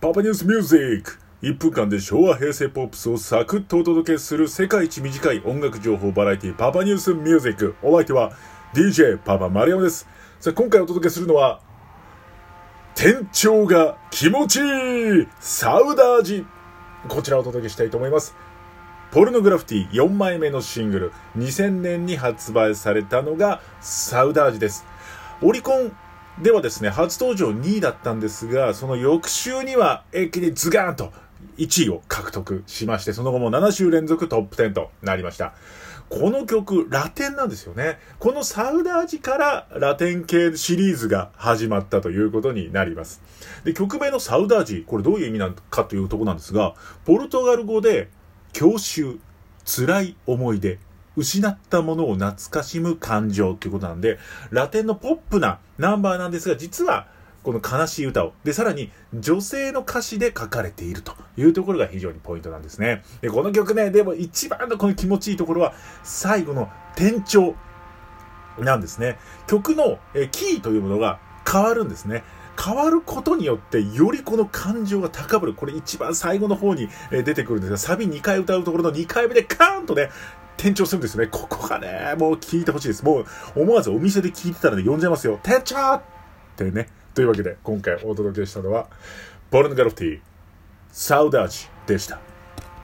パパニュースミュージック1分間で昭和平成ポップスをサクッとお届けする世界一短い音楽情報バラエティパパニュースミュージックお相手は DJ パパ丸山です。さあ今回お届けするのは店長が気持ちいいサウダージ。こちらをお届けしたいと思います。ポルノグラフィティ4枚目のシングル。2000年に発売されたのがサウダージです。オリコンではですね、初登場2位だったんですが、その翌週には一気にズガーンと1位を獲得しまして、その後も7週連続トップ10となりました。この曲、ラテンなんですよね。このサウダージからラテン系シリーズが始まったということになります。で、曲名のサウダージ、これどういう意味なのかというとこなんですが、ポルトガル語で、郷愁、辛い思い出、失ったものを懐かしむ感情ということなんで、ラテンのポップなナンバーなんですが、実は、この悲しい歌を。で、さらに、女性の歌詞で書かれているというところが非常にポイントなんですね。で、この曲ね、でも一番のこの気持ちいいところは、最後の転調なんですね。曲のキーというものが変わるんですね。変わることによって、よりこの感情が高ぶる。これ一番最後の方に出てくるんですが、サビ2回歌うところの2回目でカーンとね、転調するんですね。ここがね、もう聞いてほしいです。もう思わずお店で聞いてたらで呼んじゃいますよ。店長ってね。というわけで、今回お届けしたのは、ボルヌガロフティ、サウダージでした。